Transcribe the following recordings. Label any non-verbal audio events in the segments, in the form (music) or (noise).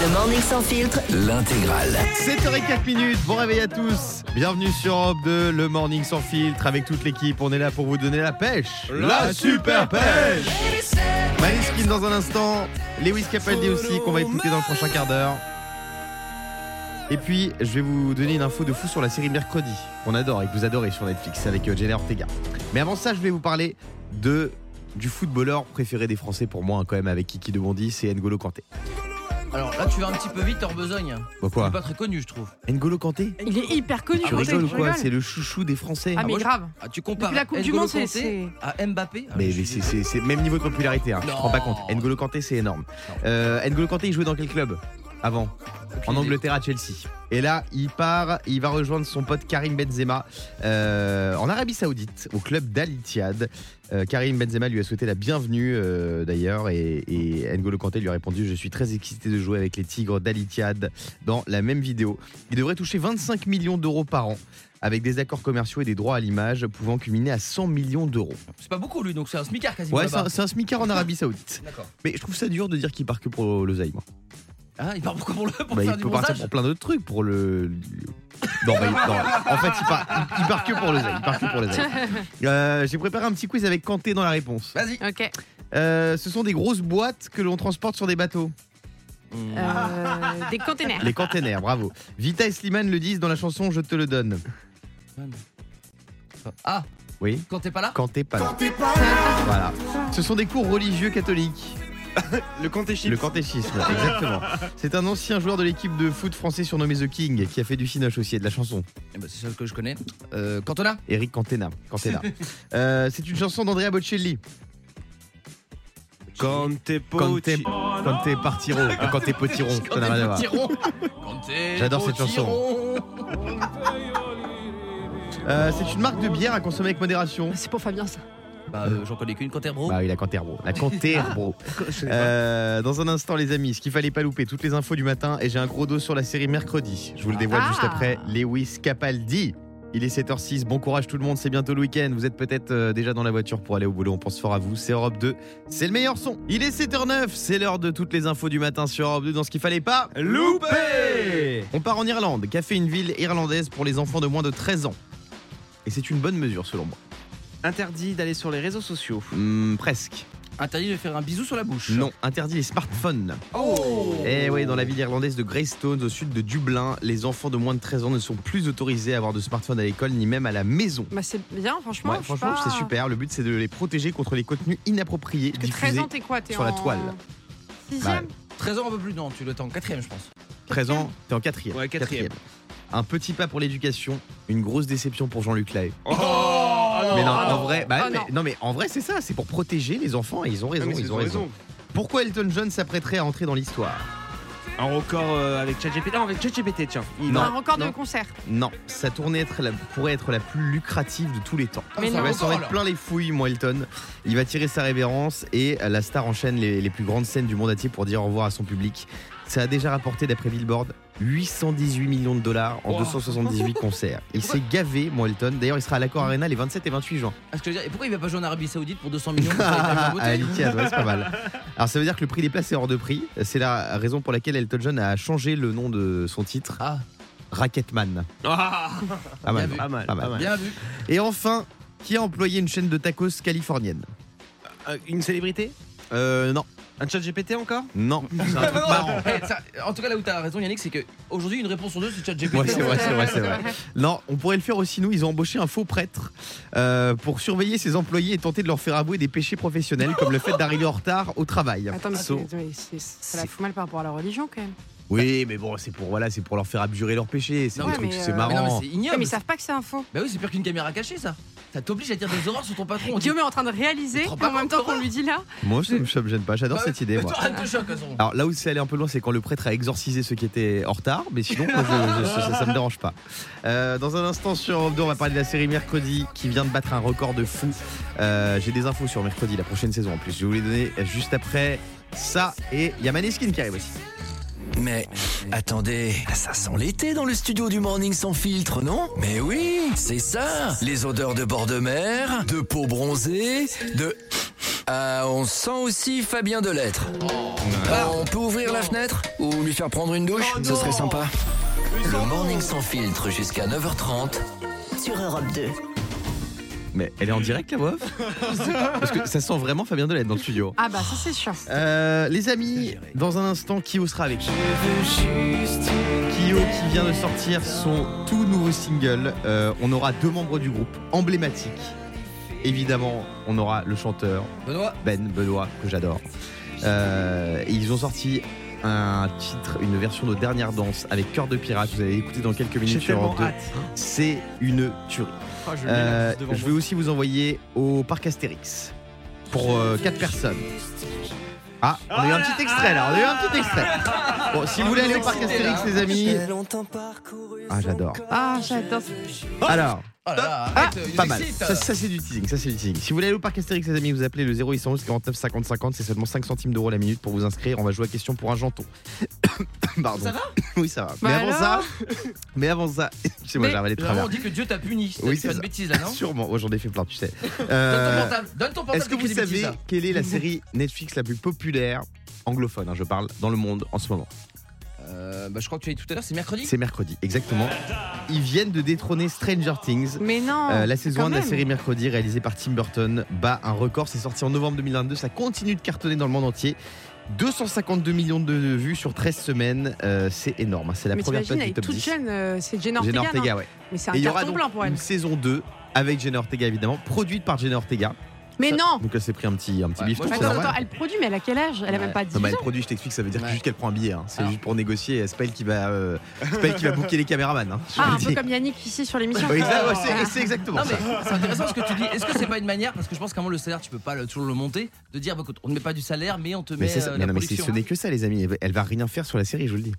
Le Morning Sans Filtre, L'intégrale. 7h04 minutes, bon réveil à tous. Bienvenue sur Europe 2, le morning sans filtre avec toute l'équipe. On est là pour vous donner la pêche. La super pêche Maneskin dans un instant, Lewis Capaldi aussi qu'on va écouter dans le prochain quart d'heure. Et puis, je vais vous donner une info de fou sur la série Mercredi, qu'on adore et que vous adorez sur Netflix avec euh, Jenna Ortega. Mais avant ça, je vais vous parler de du footballeur préféré des Français pour moi, hein, quand même, avec Kiki de Bondy, c'est N'Golo Kanté. Alors là, tu vas un petit peu vite hors besogne. Pourquoi Il est pas très connu, je trouve. N'Golo Kanté Il est hyper connu. Tu rigoles ou je quoi rigole. C'est le chouchou des Français. Ah mais moi, je- grave. Ah, tu compares Depuis la Coupe du Monde, c'est- Kanté c'est- à Mbappé Ah, Mais, je c'est- c'est c'est le même niveau de popularité, hein, tu te rends pas compte. N'Golo Kanté, c'est énorme. Euh, N'Golo Kanté, il jouait dans quel club? Avant En. Angleterre à Chelsea. Et là, il part, il va rejoindre son pote Karim Benzema euh, en Arabie Saoudite, au club d'Al Ittihad. Euh, Karim Benzema lui a souhaité la bienvenue euh, d'ailleurs et, et N'Golo Kanté lui a répondu Je suis très excité de jouer avec les Tigres d'Al Ittihad dans la même vidéo. Il devrait toucher 25 millions d'euros par an avec des accords commerciaux et des droits à l'image pouvant culminer à 100 millions d'euros. C'est pas beaucoup lui, donc c'est un smicard quasiment. Ouais, c'est un, smicard en Arabie Saoudite. (laughs) D'accord. Mais je trouve ça dur de dire qu'il part que pour l'oseille, moi. Ah, il part pourquoi pour le pour Bah, faire il du peut partir pour plein d'autres trucs, pour le. Non, bah, il- non. En fait, il part, il, il part que pour l'oseille. Il part que pour l'oseille. Euh, J'ai préparé un petit quiz avec Kanté dans la réponse. Vas-y. Ok. Euh, ce sont des grosses boîtes que l'on transporte sur des bateaux. Euh, des containers. Les containers, bravo. Vita et Slimane le disent dans la chanson Je te le donne. Ah, Oui. quand t'es pas là? Quand t'es pas là. Voilà. Ce sont des cours religieux catholiques. (laughs) Le catéchisme. Le catéchisme, exactement. C'est un ancien joueur de l'équipe de foot français surnommé The King qui a fait du cinoche aussi et de la chanson. Eh ben, C'est celle que je connais. Euh, Cantona Eric Cantena. Cantena. (laughs) Euh, c'est une chanson d'Andrea Bocelli. Quand t'es Quand t'es, quand t'es partiro, euh, (laughs) quand t'es potiron, ça n'a rien à voir. Potiron. Quand t'es J'adore cette chanson. Euh, c'est une marque de bière à consommer avec modération. C'est pour Fabien ça. Bah, euh, j'en connais qu'une, Canterbro. Bah oui, la Canterbro. La Canterbro. (laughs) Euh, dans un instant, les amis, ce qu'il fallait pas louper, toutes les infos du matin. Et j'ai un gros dos sur la série mercredi. Je vous le dévoile Ah. juste après. Lewis Capaldi. Il est 7h06. Bon courage tout le monde. C'est bientôt le week-end. Vous êtes peut-être euh, déjà dans la voiture pour aller au boulot. On pense fort à vous. C'est Europe 2. C'est le meilleur son. Il est 7h09. C'est l'heure de toutes les infos du matin sur Europe 2 dans ce qu'il fallait pas Loupé On part en Irlande. Café une ville irlandaise pour les enfants de moins de 13 ans? Et c'est une bonne mesure selon moi. Interdit d'aller sur les réseaux sociaux. Hmm, presque. Interdit de faire un bisou sur la bouche. Non, interdit les smartphones. Oh Eh oui, dans la ville irlandaise de Greystones, au sud de Dublin, les enfants de moins de 13 ans ne sont plus autorisés à avoir de smartphone à l'école ni même à la maison. Bah c'est bien franchement. Ouais, je sais franchement, pas. c'est super. Le but, c'est de les protéger contre les contenus inappropriés Parce que 13 diffusés. ans t'es quoi T'es sur la en toile. Sixième 13 ans, un peu plus, non, tu le temps. Quatrième, je pense. 13 ans, t'es en quatrième. Ouais, quatrième. Un petit pas pour l'éducation, une grosse déception pour Jean-Luc Lahaye. Oh, mais non, ah en non. vrai, bah, Ah mais- non. non mais en vrai c'est ça, c'est pour protéger les enfants et ils ont raison, ils ont raison. Pourquoi Elton John s'apprêterait à entrer dans l'histoire? Un record euh, avec ChatGPT. Non, avec ChatGPT, tiens. Il- Non. Un record de concert. Non, sa tournée être la- pourrait être la plus lucrative de tous les temps. Mais Il va s'en mettre là. plein les fouilles, moi Elton. Il va tirer sa révérence et la star enchaîne les, les plus grandes scènes du monde entier pour dire au revoir à son public. Ça a déjà rapporté, d'après Billboard, 818 millions de dollars en Wow. 278 concerts. Il s'est gavé, moi Elton. D'ailleurs, il sera à l'Accor Arena les 27 et 28 juin. Ah, ce que je veux dire, et pourquoi il va pas jouer en Arabie Saoudite pour 200 millions une à beauté Al-Ittihad, ouais, c'est pas mal. Alors ça veut dire que le prix des places est hors de prix. C'est la raison pour laquelle Elton John a changé le nom de son titre, Ah, Rocketman. Ah, Pas mal. vu. pas mal, Pas mal. pas mal. bien vu. Et enfin, qui a employé une chaîne de tacos californienne? Euh, une célébrité? Euh, non. Un ChatGPT encore Non. (laughs) C'est un truc (laughs) marrant. eh, ça- en tout cas, là où t'as raison, Yannick, c'est que aujourd'hui une réponse sur deux, c'est ChatGPT. Ouais, c'est vrai, c'est vrai, c'est vrai. Non, on pourrait le faire aussi, nous. Ils ont embauché un faux prêtre euh, pour surveiller ses employés et tenter de leur faire avouer des péchés professionnels, comme le fait d'arriver en retard au travail. Attends mais, So- c'est- mais c'est- ça la fout mal par rapport à la religion quand même. Oui, mais bon, c'est pour, voilà, c'est pour leur faire abjurer leurs péchés. C'est Non, des ouais, trucs, mais, c'est euh, Mais non, mais marrant. c'est ignoble. mais ils savent pas que c'est un faux. Bah oui, c'est pire qu'une caméra cachée, ça. Ça t'oblige à dire des horreurs sur ton patron. Guillaume est en train de réaliser en même temps qu'on lui dit là. Moi, ça, me- ça me gêne pas. J'adore Bah, cette idée, ne façon. Alors là où c'est allé un peu loin, c'est quand le prêtre a exorcisé ceux qui étaient en retard, mais sinon, moi, je- je- ça, ça me dérange pas. Euh, dans un instant sur Europe 2, on va parler de la série Mercredi qui vient de battre un record de fou. Euh, J'ai des infos sur Mercredi, la prochaine saison en plus. Je vais vous les donner juste après ça. Et il y a Maneskin qui arrive aussi. Mais attendez, ça sent l'été dans le studio du Morning sans filtre, non? Mais oui, c'est ça Les odeurs de bord de mer, de peau bronzée, de... Ah, on sent aussi Fabien Delettre. Ah, on peut ouvrir la fenêtre Ou lui faire prendre une douche? Ce serait sympa. Le morning sans filtre jusqu'à 9h30. Sur Europe 2. Mais elle est en direct la voix off (laughs) Parce que ça sent vraiment Fabien Delettre dans le studio. Ah bah ça c'est sûr. Euh, les amis, dans un instant, Kyo sera avec nous. Kyo qui vient de sortir son tout nouveau single. Euh, on aura deux membres du groupe emblématiques. Évidemment, on aura le chanteur Benoît Ben Benoît que j'adore. Euh, ils ont sorti un titre, une version de Dernière Danse avec Cœur de Pirate. Vous allez écouter dans quelques minutes sur Europe 2. hâte. C'est une tuerie. Oh, je Euh, je vais aussi vous envoyer au parc Astérix pour 4 personnes. Ah, on a eu un petit extrait là, on a eu un petit extrait. Bon, si vous voulez aller au parc Astérix, les amis. Ah, j'adore. Ah j'adore. Alors, Oh là là, ah, arrête, il pas mal. Ça, ça, c'est du teasing, ça c'est du teasing. Si vous voulez aller au parc Astérix, les amis, vous appelez le 0811 49 50 50, c'est seulement 5 centimes d'euros la minute pour vous inscrire. On va jouer à question pour un janton. (coughs) Pardon. Ça va (coughs) Oui, ça va. Bah mais avant ça, (coughs) mais avant ça, sais moi, j'ai avalé de travers. on dit que Dieu t'a puni. Oui, Oui, c'est ça. bêtises là, non Sûrement, Oh, j'en ai fait plein, tu sais. Donne ton Euh. Donne ton portable. Est-ce que vous bêtises, savez quelle est la série Netflix la plus populaire anglophone, hein, je parle, dans le monde en ce moment? Euh, bah, Je crois que tu as dit tout à l'heure, c'est mercredi C'est mercredi, exactement. Ils viennent de détrôner Stranger Things. Mais non. Euh, la saison quand 1 de la série Mercredi, réalisée par Tim Burton, bat un record. C'est sorti en novembre 2022. Ça continue de cartonner dans le monde entier. 252 millions de vues sur 13 semaines. Euh, c'est énorme. hein. C'est la Mais première place du top toute 10. jeune, c'est Jenna Jenna Ortega. Ortega, ouais. Mais c'est un Et il y aura carton donc plein pour elle. une saison 2 avec Jenna Ortega, évidemment, produite par Jenna Ortega. Mais non Donc elle s'est pris un petit, un petit Ouais, bifton, moi, c'est Attends, attends, elle produit, mais elle a quel âge? Elle a même pas 10 Non, bah, ans. elle produit, je t'explique, ça veut dire Ouais. juste qu'elle prend un billet. hein. C'est juste pour négocier. C'est pas elle qui va, euh, c'est pas elle qui va booker les caméramans. hein. Ah, un peu comme Yannick ici sur l'émission. Oui, exact- ouais, c'est- exactement Non mais ça. c'est intéressant ce que tu dis. Est-ce que c'est pas une manière parce que je pense qu'à un moment le salaire tu peux pas le- toujours le monter de dire bah, écoute, on ne met pas du salaire mais on te met Mais, euh, Mais la non, mais c'est- production. ce n'est que ça, les amis. Elle va- Elle va rien faire sur la série, je vous le dis.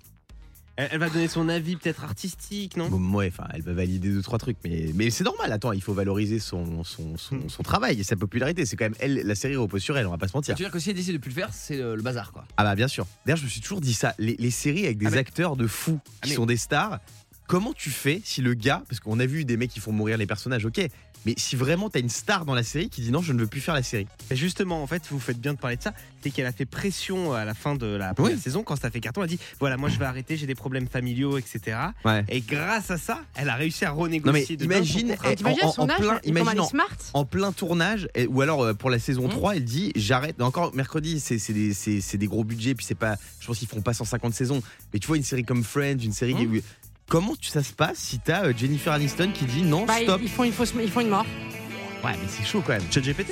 Elle, elle va donner son avis peut-être artistique, non? Bon, ouais, enfin, elle va valider deux trois trucs, mais, mais c'est normal. Attends, il faut valoriser son, son, son, son travail et sa popularité. C'est quand même elle, la série repose sur elle. On va pas se mentir. Tu veux dire que si elle décide de plus le faire, c'est le, le bazar quoi. Ah bah bien sûr. D'ailleurs, je me suis toujours dit ça. Les, les séries avec des Ah, mais- acteurs de fous qui Ah, mais- sont des stars. Comment tu fais si le gars, parce qu'on a vu des mecs qui font mourir les personnages, ok, mais si vraiment t'as une star dans la série qui dit non, je ne veux plus faire la série. Et Justement, en fait, vous faites bien de parler de ça. C'est qu'elle a fait pression à la fin de la première Oui. saison quand ça fait carton. Elle a dit voilà, moi je vais arrêter, j'ai des problèmes familiaux, etc. Ouais. Et grâce à ça, elle a réussi à Non mais renégocier. dingue son imagine, contrat. eh, T'imagines en, son en âge, plein, elle imagine en, smart en plein tournage, et- ou alors euh, pour la saison Hmm. 3, elle dit j'arrête. Encore mercredi, c'est des, gros budgets, puis c'est pas, je pense qu'ils feront pas 150 saisons. Mais tu vois une série comme Friends, une série. Où- Comment tu- ça se passe si t'as euh, Jennifer Aniston qui dit non, Bah, ils, stop ils font, ils, font, ils font une mort. Ouais, mais c'est chaud quand même. ChatGPT.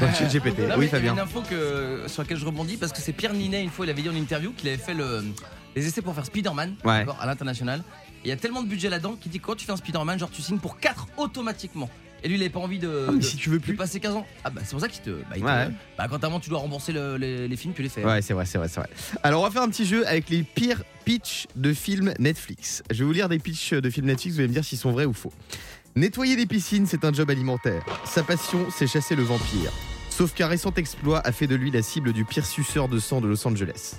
Ouais, GPT. Non, mais Oui, il y a Fabien. une info que, sur laquelle je rebondis parce que c'est Pierre Ninet une fois il avait dit en interview qu'il avait fait le, les essais pour faire Spider-Man Ouais. d'accord, à l'international. Et Il y a tellement de budget là-dedans qu'il dit que quand tu fais un Spider-Man, genre tu signes pour 4 automatiquement. Et lui il avait pas envie de, Ah, mais de- si tu veux de plus. passer 15 ans. Ah bah c'est pour ça qu'il te. Bah, il te- Ouais. bah, quand un moment tu dois rembourser le- les, les films, tu les fais. Ouais, c'est vrai, c'est vrai, c'est vrai. Alors, on va faire un petit jeu avec les pires pitchs de films Netflix. Je vais vous lire des pitchs de films Netflix, vous allez me dire s'ils sont vrais ou faux. Nettoyer des piscines, c'est un job alimentaire. Sa passion, c'est chasser le vampire. Sauf qu'un récent exploit a fait de lui la cible du pire suceur de sang de Los Angeles.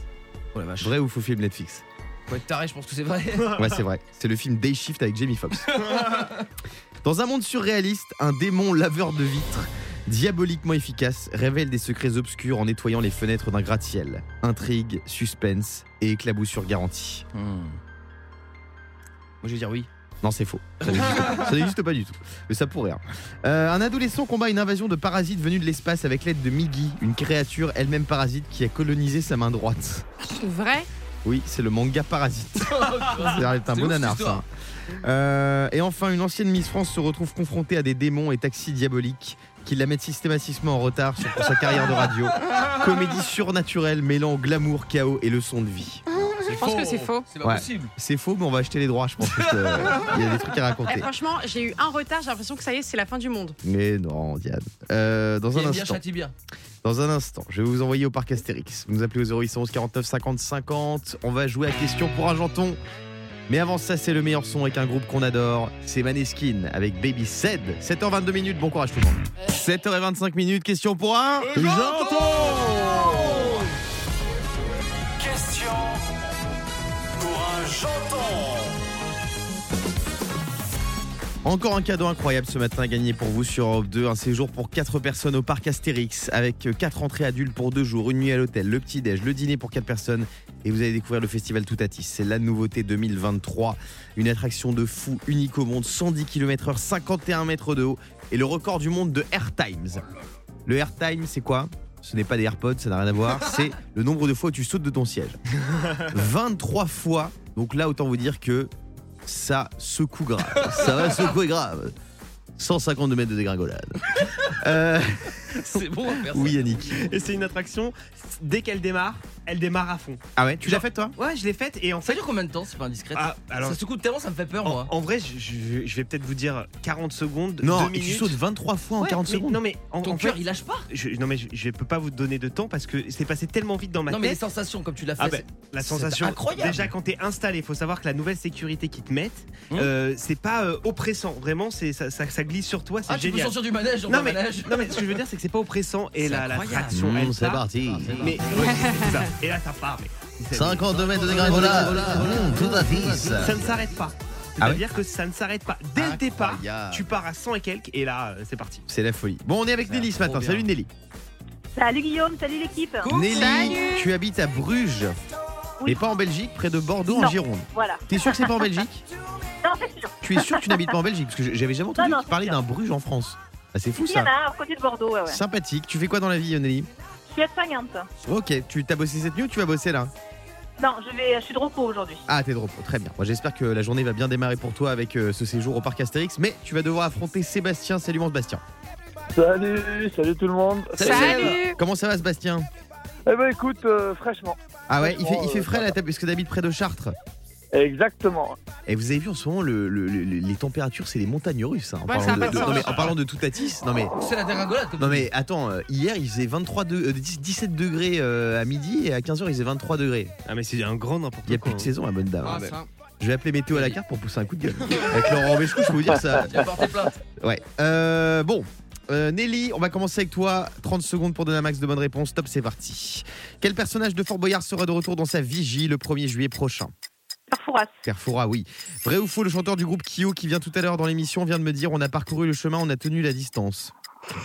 Oh la vache. Vrai ou faux film Netflix? Faut être taré, je pense que c'est vrai. Ouais, c'est vrai. C'est le film Day Shift avec Jamie Foxx. (laughs) Dans un monde surréaliste, un démon laveur de vitres, diaboliquement efficace, révèle des secrets obscurs en nettoyant les fenêtres d'un gratte-ciel. Intrigue, suspense et éclaboussure garantie. Hmm. Moi je vais dire oui. Non, c'est faux. Ça n'existe pas. Ça n'existe pas du tout. Mais ça pourrait. hein. Euh, un adolescent combat une invasion de parasites venus de l'espace avec l'aide de Miggy, une créature elle-même parasite qui a colonisé sa main droite. Vrai? Oui, c'est le manga Parasite. (laughs) C'est un C'est bon ouf, nanar, cette histoire. Euh, et enfin, une ancienne Miss France se retrouve confrontée à des démons et taxis diaboliques qui la mettent systématiquement en retard sur pour sa carrière de radio. (laughs) Comédie surnaturelle mêlant glamour, chaos et leçons de vie. Je pense que c'est faux. C'est pas Ouais. possible. C'est faux, mais on va acheter les droits, je pense. parce que, euh, Il y a des trucs à Eh, raconter. franchement, j'ai eu un retard, j'ai l'impression que ça y est, c'est la fin du monde. Mais non, Diane. Euh, dans un bien instant. châtie bien. Dans un instant, je vais vous envoyer au parc Astérix. Vous nous appelez au 0811 49 50 50. On va jouer à question pour un janton. Mais avant ça, c'est le meilleur son avec un groupe qu'on adore. C'est Maneskin avec Baby Said. 7h22 minutes. Bon courage tout le monde. 7h25 minutes. Question pour un janton. Encore un cadeau incroyable ce matin à gagner pour vous sur Europe 2. Un séjour pour 4 personnes au parc Astérix avec 4 entrées adultes pour 2 jours, une nuit à l'hôtel, le petit-déj, le dîner pour 4 personnes. Et vous allez découvrir le festival Toutatis. C'est la nouveauté 2023. Une attraction de fou unique au monde. 110 km/h, 51 mètres de haut. Et le record du monde de Air Times. Le Air Time, c'est quoi? Ce n'est pas des AirPods, ça n'a rien à voir. (laughs) C'est le nombre de fois où tu sautes de ton siège. (laughs) 23 fois. Donc là, autant vous dire que ça secoue grave. Ça va secouer grave. 152 mètres de dégringolade. Euh, (laughs) C'est bon à faire ça. oui, Yannick. Et c'est une attraction, dès qu'elle démarre, elle démarre à fond. Ah ouais, tu l'as fait toi? Ouais, je l'ai faite et en Ça fait. dure combien de temps C'est pas indiscret. Ah, alors. ça se coûte tellement, ça me fait peur, En, moi. en vrai, je, je- je vais peut-être vous dire 40 secondes, Non, 2 et tu minutes. sautes 23 fois en Ouais, 40 mais- secondes. Non mais en, Ton en cœur, fait, il lâche pas? je, non mais je, je peux pas vous donner de temps parce que c'est passé tellement vite dans ma Non, mais les tête. sensations, comme tu l'as fait. Ah ben, c'est- la sensation, incroyable. déjà quand t'es installé, il faut savoir que la nouvelle sécurité qu'ils te mettent, Hum. euh, c'est pas euh, oppressant, vraiment, c'est ça, ça, ça glisse sur toi, c'est Ah, tu peux génial. sortir du manège dans Non un mais, manège. non mais ce que je veux dire c'est que c'est pas oppressant et C'est la, Mmh, elle c'est part, parti. Ah, mais (laughs) et là ça part mais 52 mètres de dégringolade. Mmh, Toutatis. ça ne s'arrête pas. Ah ouais C'est-à-dire que ça ne s'arrête pas. Dès le départ, tu pars à 100 et quelques et là euh, c'est parti. C'est la folie. Bon, on est avec Nelly ce matin. bien. Salut Nelly. Salut Guillaume, salut l'équipe. Nelly, Salut. tu habites à Bruges. Oui. Mais pas en Belgique, près de Bordeaux, en. Gironde. Voilà. T'es sûr que c'est pas en Belgique (laughs) Non, c'est sûr. Tu es sûr que tu n'habites pas en Belgique? Parce que j'avais jamais entendu Non, non, parler d'un Bruges en France. Ah, c'est fou Il y en ça. a un à côté de Bordeaux, ouais, ouais. Sympathique. Tu fais quoi dans la vie, Nelly? Je suis aide-soignante. Ok, tu t'as bossé cette nuit ou tu vas bosser là? Non, je, vais, je suis de repos aujourd'hui. Ah, t'es de repos, très bien. Moi, j'espère que la journée va bien démarrer pour toi avec euh, ce séjour au parc Astérix, mais tu vas devoir affronter Sébastien. Salut mon Sébastien. Salut, salut tout le monde. Salut Comment ça va, Sébastien? Eh ben écoute, euh, fraîchement. Ah ouais, il fait, il fait euh, frais là, parce que t'habites près de Chartres. Exactement. Et vous avez vu en ce moment le- le- le- les températures, c'est les montagnes russes. hein, en, Ouais, parlant de, pas de de- non, sens. mais en parlant de Toutatis, non mais. C'est la dégringolade, comme Non mais attends, euh, hier il faisait 23 de- euh, 10 17 degrés euh, à midi et à 15h il faisait 23 degrés. Ah mais c'est un grand n'importe Il y a quoi. plus de hein. saison à bonne dame. Ah, ça. Je vais appeler météo à la carte pour pousser un coup de gueule. (laughs) Avec Laurent Béchou, je peux vous dire ça. Tu vas porter plainte. Ouais. Euh, bon. Euh, Nelly, on va commencer avec toi. 30 secondes pour donner un max de bonnes réponses. Top, c'est parti. Quel personnage de Fort Boyard sera de retour dans sa vigie le 1er juillet prochain? Carfouras. Carrefoura, oui. Vrai ou faux, le chanteur du groupe Kyo qui vient tout à l'heure dans l'émission vient de me dire on a parcouru le chemin, on a tenu la distance.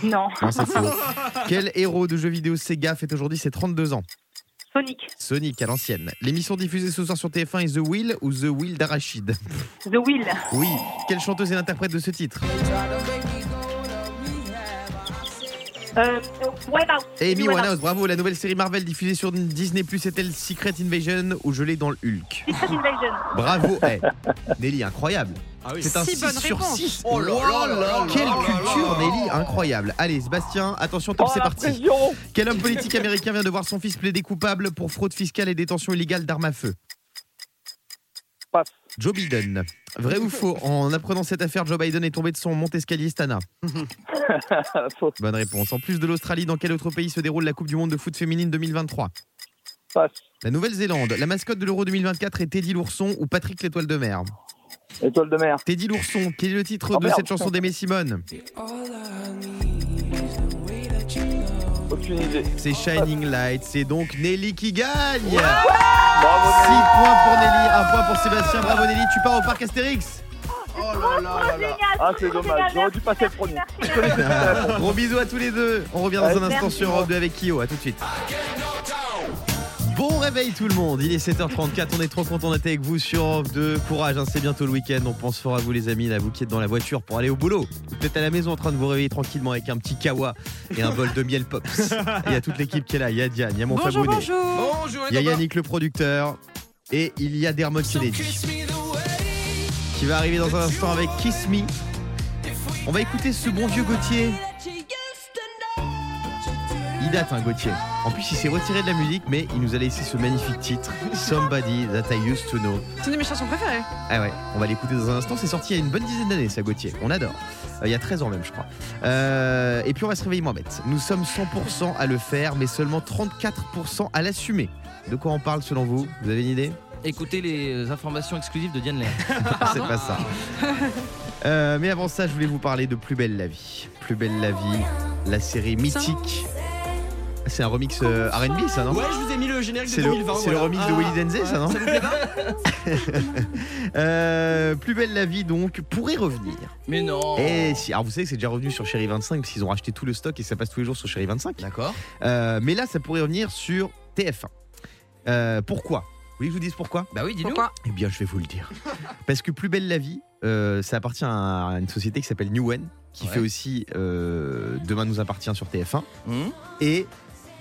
Non. Non, c'est faux. (laughs) Quel héros de jeux vidéo Sega fait aujourd'hui ses 32 ans? Sonic. Sonic à l'ancienne. L'émission diffusée ce soir sur TF1 est The Wheel ou The Wheel d'Arachide? The Will. Oui. Quelle chanteuse est l'interprète de ce titre? Euh, White House. Amy Winehouse. Winehouse, bravo. La nouvelle série Marvel diffusée sur Disney Plus est-elle Secret Invasion ou Gelée dans le Hulk? Secret Invasion. Bravo. Eh, Nelly, incroyable. C'est un Six 6 bonnes sur réponses. 6. Oh là là là là Quelle culture. Nelly, incroyable. Allez, Sébastien, attention, top, Oh, c'est parti. pression Quel homme politique américain vient de voir son fils plaider coupable pour fraude fiscale et détention illégale d'armes à feu? Passe. Joe Biden. Vrai ou faux En apprenant cette affaire, Joe Biden est tombé de son monte-escalier Stana. (laughs) Faux. Bonne réponse. En plus de l'Australie, dans quel autre pays se déroule la Coupe du Monde de foot féminine 2023 Passe. La Nouvelle-Zélande. La mascotte de l'Euro 2024 est Teddy l'ourson ou Patrick l'étoile de mer Étoile de mer. Teddy l'ourson, quel est le titre Oh, de merde. cette chanson d'Aimé Simone Aucune idée. C'est Shining Light. C'est donc Nelly qui gagne Bravo 6 Nelly. points pour Nelly, 1 point pour Sébastien. Bravo Nelly, tu pars au parc Astérix. Oh là là là là. Ah c'est dommage, j'aurais dû passer le premier. (laughs) Gros bisous à tous les deux. On revient dans un instant sur Europe 2 avec Kyo. À tout de suite. Bon réveil tout le monde, il est 7h34, on est trop content d'être avec vous sur Europe 2. Courage, hein, c'est bientôt le week-end, on pense fort à vous les amis, là vous qui êtes dans la voiture pour aller au boulot. Ou Peut-être à la maison en train de vous réveiller tranquillement avec un petit kawa et un bol de miel pops. (laughs) Et il y a toute l'équipe qui est là, il y a Diane, il y a mon Bonjour, bonjour. Bonjour il y a. Yannick le producteur et il y a Dermot Kennedy qui va arriver dans un instant avec Kiss Me. On va écouter ce bon vieux Gauthier. Il date, hein, Gauthier. En plus, il s'est retiré de la musique, mais il nous a laissé ce magnifique titre, Somebody That I Used to Know. C'est une de mes chansons préférées. Ah ouais, on va l'écouter dans un instant. C'est sorti il y a une bonne dizaine d'années, ça, Gauthier. On adore. Euh, il y a 13 ans même, je crois. Euh, et puis, on va se réveiller moins bête. Nous sommes 100% à le faire, mais seulement 34% à l'assumer. De quoi on parle selon vous? Vous avez une idée? Écoutez les informations exclusives de Diane Lair. (laughs) (laughs) C'est pas ça. (laughs) Euh, mais avant ça, je voulais vous parler de Plus belle la vie. Plus belle la vie, la série mythique C'est un remix euh, R&B, ça, non Ouais, je vous ai mis le générique de C'est le, 2020. c'est le voilà. remix de Ah, Willy Denzé, ça, non Ça vous plaît pas (laughs) Euh, Plus belle la vie, donc, pourrait revenir. Mais non. Et si, alors vous savez que c'est déjà revenu sur Chéri 25 parce qu'ils ont racheté tout le stock et ça passe tous les jours sur Chéri 25. D'accord. Euh, mais là, ça pourrait revenir sur TF1. Euh, pourquoi? Vous voulez que je vous dise pourquoi? Bah oui, dis-nous. Pourquoi? Eh bien, je vais vous le dire. (laughs) Parce que Plus belle la vie, euh, ça appartient à une société qui s'appelle Newen, qui Ouais. fait aussi euh, Demain nous appartient sur TF1. Hum Et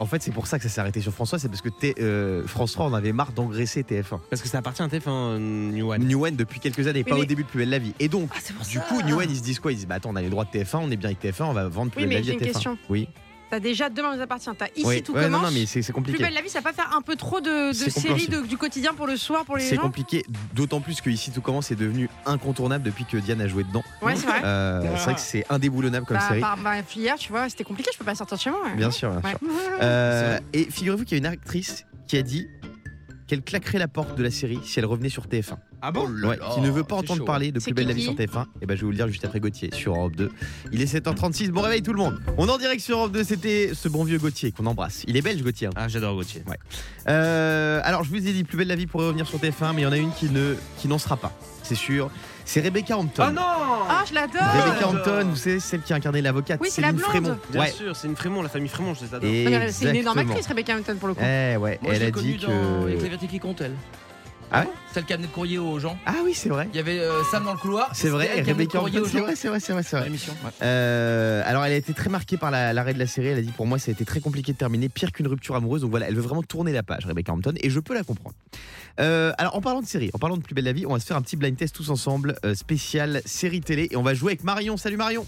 en fait, c'est pour ça que ça s'est arrêté sur François, c'est parce que T- euh, France 3 en avait marre d'engraisser TF1. Parce que ça appartient à TF1 New One. Newen depuis quelques années, Oui, pas au mais- début de Plus belle la vie. Et donc, Ah, du ça. coup, Newen, ils se disent quoi? Ils disent Bah attends, on a les droits de TF1, on est bien avec TF1, on va vendre Plus Oui, belle la mais vie à j'ai TF1. une question. Oui. T'as déjà demain nous appartient. T'as ici Oui. tout Ouais, commence. non, mais c'est c'est Plus compliqué. belle la vie, ça va pas faire un peu trop de, séries de- du quotidien pour le soir pour les C'est compliqué, d'autant plus que ici tout commence est devenu incontournable depuis que Diane a joué dedans. Ouais, c'est vrai. Euh, c'est vrai que c'est indéboulonnable comme Bah, série. par ma hier, tu vois, c'était compliqué, je peux pas sortir de chez moi. Bien sûr, bien sûr. (laughs) Euh, et figurez-vous qu'il y a une actrice qui a dit qu'elle claquerait la porte de la série si elle revenait sur TF1. Ah bon Ouais, qui ne veut pas entendre chaud. parler de C'est Plus belle la vie sur TF1. Et ben je vais vous le dire juste après Gauthier sur Europe 2. Il est 7h36. Bon réveil tout le monde. On est en direct sur Europe 2. C'était ce bon vieux Gauthier qu'on embrasse. Il est belge Gauthier. hein. Ah, j'adore Gauthier. Euh, alors je vous ai dit Plus belle la vie pourrait revenir sur TF1, mais il y en a une qui ne qui n'en sera pas. C'est sûr. C'est Rebecca Hampton. Oh non Ah, je l'adore Rebecca. Hampton, vous savez, celle qui a incarné l'avocate. Oui, c'est la blonde. Frémont. Bien Ouais. sûr, c'est une Frémont, la famille Frémont, je les adore. C'est une énorme actrice, Rebecca Hampton, pour le coup. Eh ouais, Moi, je elle l'ai a connue dit dans Les que. Clévertés qui comptent, elle. Ah ouais Celle qui amenait le courrier aux gens. Ah oui, c'est vrai. Il y avait euh, Sam dans le couloir. C'est vrai, et Rebecca aux c'est vrai, c'est vrai, c'est vrai, vrai. l'émission. ouais. Euh, alors elle a été très marquée par la- l'arrêt de la série. Elle a dit pour moi ça a été très compliqué de terminer, pire qu'une rupture amoureuse. Donc voilà, elle veut vraiment tourner la page, Rebecca Hampton, et je peux la comprendre. Euh, alors en parlant de série, en parlant de Plus belle la vie, on va se faire un petit blind test tous ensemble, euh, spécial série télé, et on va jouer avec Marion. Salut Marion.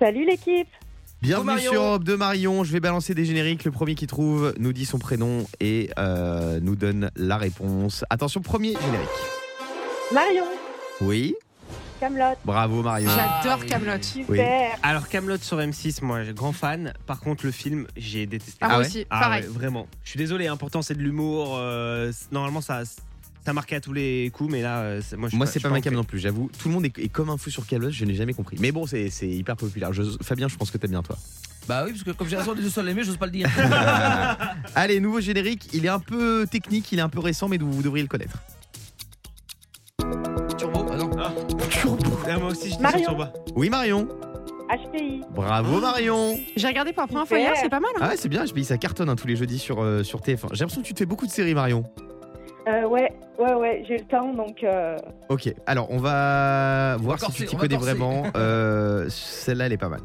Salut l'équipe. Bienvenue sur Europe 2 Marion. Je vais balancer des génériques. Le premier qui trouve nous dit son prénom et euh, nous donne la réponse. Attention, premier générique. Marion. Oui, Camelot. bravo Marion. J'adore oui. Camelot. Super. Alors Camelot sur M6, moi, grand fan. Par contre, le film, j'ai détesté. Ah, Ah moi ouais aussi, Ah pareil. ouais, vraiment. Je suis désolé, hein, pourtant c'est de l'humour. euh, c- normalement, ça, ça marquait à tous les coups, mais là, euh, moi, je suis Moi, je c'est pas ma cam non plus, j'avoue. Tout le monde est, est comme un fou sur Camelot, je n'ai jamais compris. Mais bon, c'est hyper populaire. Je- Fabien, je pense que t'aimes bien toi. Bah oui, parce que comme j'ai raison des sols aimés, j'ose pas le dire. (laughs) Allez, nouveau générique. Il est un peu technique, il est un peu récent, mais vous, vous devriez le connaître. Turbo Ah non. Ah, moi aussi, j'étais Marion. sur Turbo. Oui, Marion. HPI. Bravo, Marion. J'ai regardé pour la première fois hier, c'est pas mal. hein. Ah ouais, c'est bien, je dis ça cartonne hein, tous les jeudis sur, euh, sur TF1. J'ai l'impression que tu te fais beaucoup de séries, Marion. Euh, ouais, ouais, ouais, j'ai le temps donc. euh, Ok, alors on va voir si tu t'y connais vraiment. (laughs) Euh, Celle-là, elle est pas mal.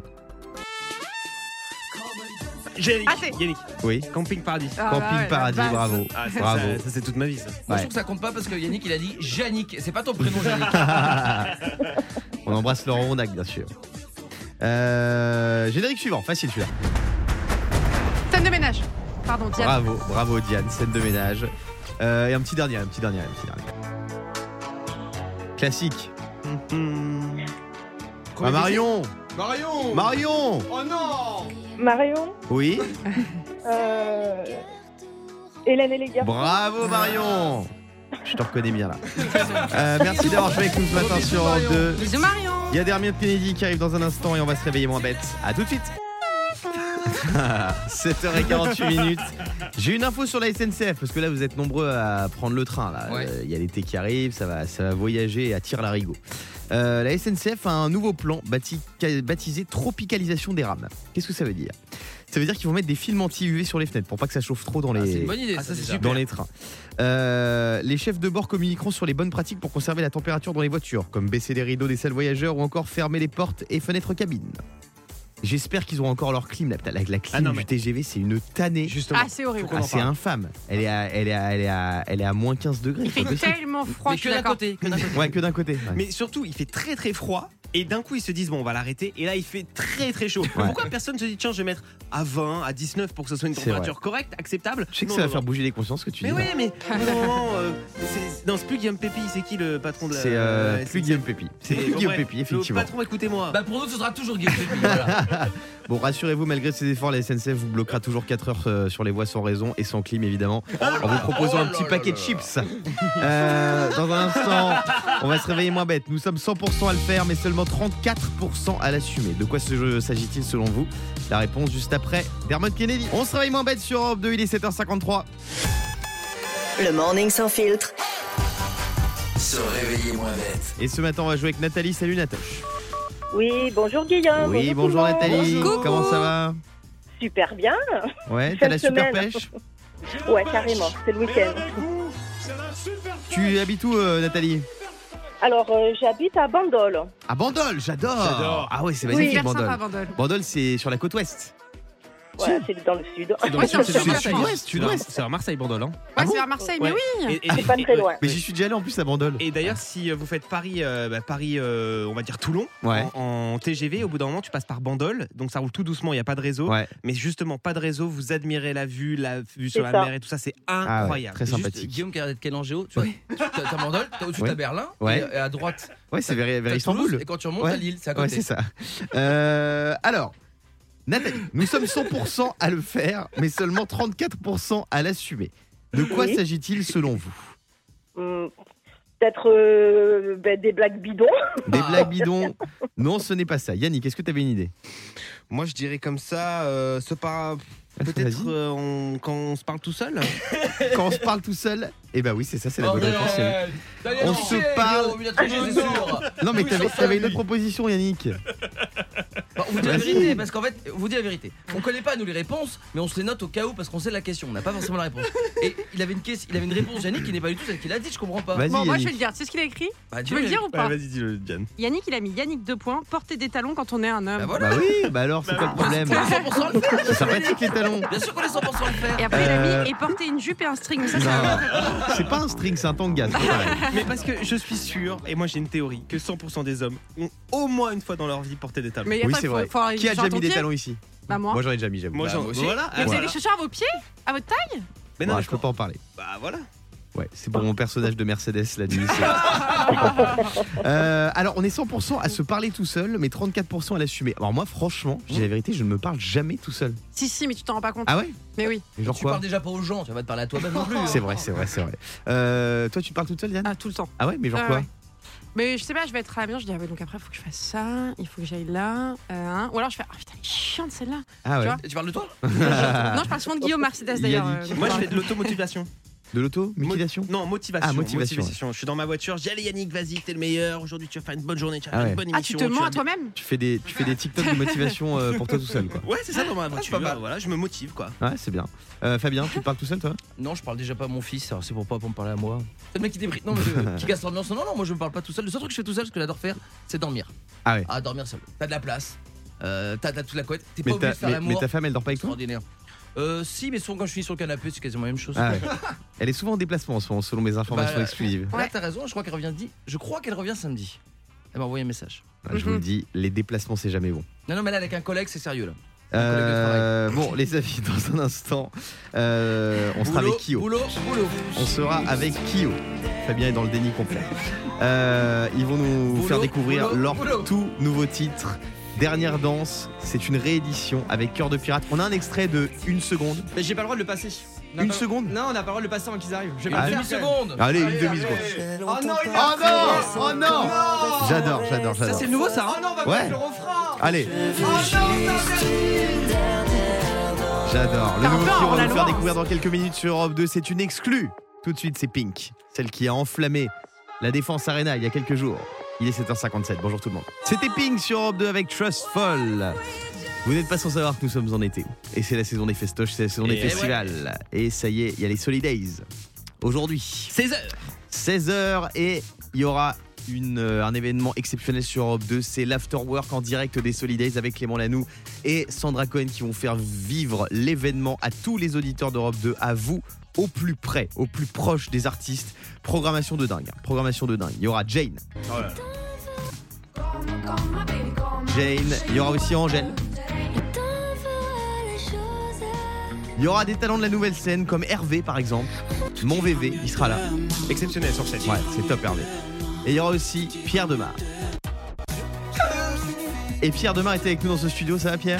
Yannick, Ah, c'est- Yannick. Oui. Camping Paradis. Ah, Camping bah ouais, la Paradis, base. bravo. Ah, ça, Bravo. ça, ça, c'est toute ma vie, ça. Moi, Ouais. je trouve que ça compte pas parce que Yannick, il a dit Yannick. C'est pas ton prénom, Yannick. (laughs) on embrasse Laurent Rondac, bien sûr. Euh, générique suivant, facile celui-là. Scène de ménage. Pardon, Diane. Bravo, bravo Diane, scène de ménage. Euh, et un petit dernier, un petit dernier, un petit dernier. Classique. Hum, Ah, Marion Marion Marion Oh non Marion. Oui (laughs) Euh... Hélène et les garçons. Bravo Marion (laughs) Je te reconnais bien là. Euh, merci d'avoir joué avec nous ce matin sur Europe 2. Bisous Marion. Il y a Dermien de Kennedy qui arrive dans un instant et on va se réveiller moins bête. A tout de suite (laughs) 7h48 minutes. J'ai une info sur la SNCF parce que là vous êtes nombreux à prendre le train. Ouais. Euh, Il y a l'été qui arrive, ça va, ça va voyager à tire larigot. Euh, la SNCF a un nouveau plan baptisé tropicalisation des rames. Qu'est-ce que ça veut dire? Ça veut dire qu'ils vont mettre des films anti-UV sur les fenêtres pour pas que ça chauffe trop dans Ah, les, une bonne idée. Ah, ça, ça, dans les trains. Euh, les chefs de bord communiqueront sur les bonnes pratiques pour conserver la température dans les voitures, comme baisser les rideaux des salles voyageurs ou encore fermer les portes et fenêtres cabines. J'espère qu'ils auront encore leur clim. La, la, la clim Ah non, du TGV, c'est une tannée. Justement. Ah, c'est horrible. Ah, c'est infâme. Elle est à, elle est à, elle est à, elle est à moins 15 degrés. Il c'est fait tellement froid, Mais que d'un côté. que d'un côté. Ouais, que d'un côté. ouais. Mais surtout, il fait très très froid. Et d'un coup, ils se disent, bon, on va l'arrêter. Et là, il fait très très chaud. Ouais. Pourquoi personne se dit, tiens, je vais mettre à 20, à 19 pour que ce soit une température correcte, acceptable Je sais que Non, ça va non, faire bouger les consciences ce que tu Mais dis. oui, mais non, euh, c'est- non, c'est plus Guillaume Pépi, c'est qui le patron de la. C'est euh, plus? Guillaume Pépi. C'est Guillaume Pépi, Le effectivement. patron, écoutez-moi. Bah pour nous, ce sera toujours Guillaume Pépi, voilà. (laughs) (laughs) Bon, rassurez-vous, malgré ses efforts, la SNCF vous bloquera toujours 4 heures euh, sur les voies sans raison et sans clim, évidemment, en vous proposant un petit paquet de chips. Euh, dans un instant, on va se réveiller moins bête. Nous sommes 100% à le faire, mais seulement seulement 34% à l'assumer. De quoi s'agit-il selon vous? La réponse juste après Dermot Kennedy. On se réveille moins bête sur Europe 2, il est 7h53. Le morning sans filtre. Se réveiller moins bête. Et ce matin, on va jouer avec Nathalie. Salut Natoche. Oui, bonjour Guillaume. oui, bonjour. Nathalie. Comment ça va? Super bien. Ouais, t'as la Cette super semaine. pêche? Ouais, carrément. C'est le week-end. Tu habites où euh, Nathalie? Alors, euh, j'habite à Bandol. À Bandol, j'adore. J'adore. Ah ouais, c'est Oui, magnifique sympa, Bandol. Bandol, c'est sur la côte ouest. Ouais, c'est dans le sud. C'est dans le (laughs) sud, c'est. Sud-ouest, C'est vers- sud-ouest. C'est vers Marseille, Bandol. Hein. Ah Ouais, bon c'est vers Marseille, Ouais. mais oui. Et- et- C'est pas très loin. Mais j'y suis déjà allé en plus à Bandol. Et d'ailleurs, si euh, vous faites Paris, euh, bah, Paris, euh, on va dire Toulon, Ouais. en, en TGV, au bout d'un moment, tu passes par Bandol, donc ça roule tout doucement, il n'y a pas de réseau. Ouais. Mais justement, pas de réseau, vous admirez la vue, la vue sur la mer et tout ça, c'est Ah incroyable. très sympathique. Guillaume qui a l'air d'être quel en géo Tu vois, t'as Mandol, t'as au-dessus t'as Berlin, et, à droite Ouais, c'est vers, Istanbul. et quand tu remontes à Lille, c'est à Ouais, c'est ça. Alors, Nathalie, nous sommes 100% à le faire, mais seulement 34% à l'assumer. De quoi Oui. s'agit-il selon vous? Hum, Peut-être euh, ben, des blagues bidons. Des Ah. blagues bidons? Non, ce n'est pas ça. Yannick, est-ce que tu avais une idée? Moi, je dirais comme ça, euh, ce par- Vas-y. peut-être euh, on- quand on se parle tout seul. (laughs) Quand on se parle tout seul? Eh ben oui, c'est ça, c'est la bonne réponse. On se parle- Guillaume, il a triché, c'est sûr. Non, mais t'avais une autre proposition, Yannick. Bon, on vous dit la vérité, parce qu'en fait, on vous dit la vérité. On connaît pas nous les réponses, mais on se les note au cas où parce qu'on sait la question. On n'a pas forcément la réponse. Et il avait une question, il avait une réponse Yannick qui n'est pas du tout celle qu'il a dit. Je comprends pas. Vas-y, Bon, moi, je vais Yannick. le dire. Tu sais ce qu'il a écrit Bah, Tu veux le dis-le. dire ou pas vas-y, dis-le, Diane. Yannick, il a mis Yannick deux points. Porter des talons quand on est un Bah homme. voilà. Bah oui, (laughs) bah alors, c'est quoi le problème 100% à le faire. C'est sympathique les talons. Bien sûr qu'on est 100% à le faire. Et après, il a Euh. mis et porter une jupe et un string. Ça, c'est (laughs) pas un string, c'est un tanga. (laughs) Mais parce que je suis sûr, et moi j'ai une théorie, que 100% des hommes ont au moins une fois dans leur vie porté des talons. Mais vrai. faut avoir une Qui a chaussure déjà à ton mis des pied. talons ici Bah, moi. Moi, j'en ai déjà mis, j'avoue. Moi, Bah, j'en moi aussi. voilà. Mais vous avez des chaussures à vos pieds À votre taille Mais non, mais je peux pas en parler. Bah voilà. Ouais, c'est pour mon personnage de Mercedes la nuit. c'est- (laughs) Euh, alors, on est 100% à se parler tout seul, mais 34% à l'assumer. Alors moi, franchement, je dis la vérité, je ne me parle jamais tout seul. Si, si, mais tu t'en rends pas compte. Ah ouais Mais oui. Et Genre Tu quoi parles déjà pas aux gens, tu vas pas te parler à toi-même non plus. C'est vrai, c'est vrai, c'est vrai. Euh, toi, tu parles toute seule, Diane Ah, tout le temps. Ah ouais, mais genre Ouais, quoi ouais. Mais je sais pas, je vais être à la maison, je dis, ah ouais, donc après, il faut que je fasse ça, il faut que j'aille là. euh, hein. Ou alors je fais, ah putain, elle est chiante celle-là. Ah ouais. Tu vois Et tu parles de toi non, je parle souvent de Guillaume Mercedes d'ailleurs. Euh, Moi je fais de l'automotivation. De l'auto Mutilation Non, motivation. Ah, motivation, Je suis dans ma voiture, je dis allez Yannick, vas-y, t'es le meilleur. Aujourd'hui tu vas faire une bonne journée, tu vas Ah faire ouais. une bonne Ah, tu émission. te mens à toi-même tu fais, des, tu fais des TikTok de motivation euh, pour toi tout seul, quoi. Ouais, c'est ça dans ma c'est voiture. pas mal. voilà, je me motive quoi. Ouais, c'est bien. Euh, Fabien, tu te parles tout seul, toi? Non, je parle déjà pas à mon fils, alors c'est pour pas pour me parler à moi. C'est le mec qui débrie. Non, mais je- (laughs) qui casse l'ambiance. Non, non, moi je me parle pas tout seul. Le seul truc que je fais tout seul, ce que j'adore faire, c'est dormir. Ah ouais. Ah, dormir seul. T'as de la place. Euh, t'as t'as toute la couette. T'es pas mais, obligé ta, de faire mais, l'amour. mais ta femme, elle dort pas avec toi? Euh, si, mais souvent quand je suis sur le canapé, c'est quasiment la même chose. Ah ouais. (laughs) Elle est souvent en déplacement en ce moment, selon mes informations Bah, exclusives. Là, t'as raison, je crois qu'elle revient dit. Je crois qu'elle revient samedi. Elle m'a envoyé un message. Ah, je vous le dis, les déplacements, c'est jamais bon. Non, non, mais là, avec un collègue, c'est sérieux là. Euh, bon, les amis, (laughs) dans un instant, euh, on sera Boulot, avec Kyo. Boulot, boulot. On sera avec Kyo. Fabien est dans le déni complet. Euh, ils vont nous Boulot, faire découvrir boulot, leur boulot. tout nouveau titre. Dernière danse, c'est une réédition avec Cœur de Pirate. On a un extrait de une seconde. Mais j'ai pas le droit de le passer. A Une pas- seconde Non, on n'a pas le droit de le passer avant qu'ils arrivent. Je vais Une demi-seconde. Allez, une demi-seconde. Oh non, il Oh a non Oh non J'adore, j'adore, Ça j'adore. c'est nouveau ça. Oh non, on va Ouais. le refrain. Allez, Oh non, ça, j'adore. Le nouveau on en va la nous faire découvrir dans quelques minutes sur Europe 2. C'est une exclue. Tout de suite, c'est Pink, celle qui a enflammé la Défense Arena il y a quelques jours. Il est 7h57. Bonjour tout le monde. C'était Pink sur Europe 2 avec Trustful. Vous n'êtes pas sans savoir que nous sommes en été. Et c'est la saison des festoches, c'est la saison des ouais. festivals. Et ça y est, il y a les Solidays. Aujourd'hui, 16h. 16h et il y aura une, euh, un événement exceptionnel sur Europe 2. C'est l'Afterwork en direct des Solidays avec Clément Lanoux et Sandra Cohen qui vont faire vivre l'événement à tous les auditeurs d'Europe 2, à vous, au plus près, au plus proche des artistes. Programmation de dingue. hein. Programmation de dingue. Il y aura Jane. Jane. Il y aura aussi Angèle. Il y aura des talents de la nouvelle scène comme Hervé par exemple. Mon VV, il sera là. Exceptionnel sur scène. Ouais, c'est top Hervé. Et il y aura aussi Pierre Demar. Et Pierre Demar était avec nous dans ce studio, ça va Pierre?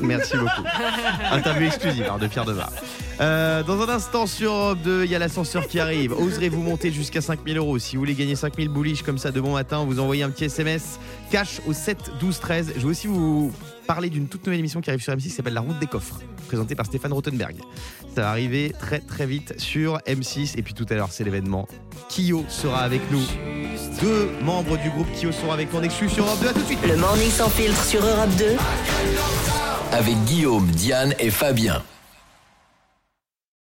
Merci beaucoup. (laughs) Interview exclusive alors, de Pierre Demar. Euh, dans un instant sur Europe 2, il y a l'ascenseur qui arrive. Oserez-vous monter jusqu'à 5000 euros Si vous voulez gagner 5000 bullish comme ça de bon matin, vous envoyez un petit SMS cash au 7 12 13. Je vais aussi vous parler d'une toute nouvelle émission qui arrive sur M6 qui s'appelle La route des coffres, présentée par Stéphane Rothenberg. Ça va arriver très très vite sur M6 et puis tout à l'heure c'est l'événement. Kyo sera avec nous. Deux membres du groupe Kyo seront avec nous en exclu sur Europe 2. À tout de suite. Le morning sans filtre sur Europe 2. Avec Guillaume, Diane et Fabien.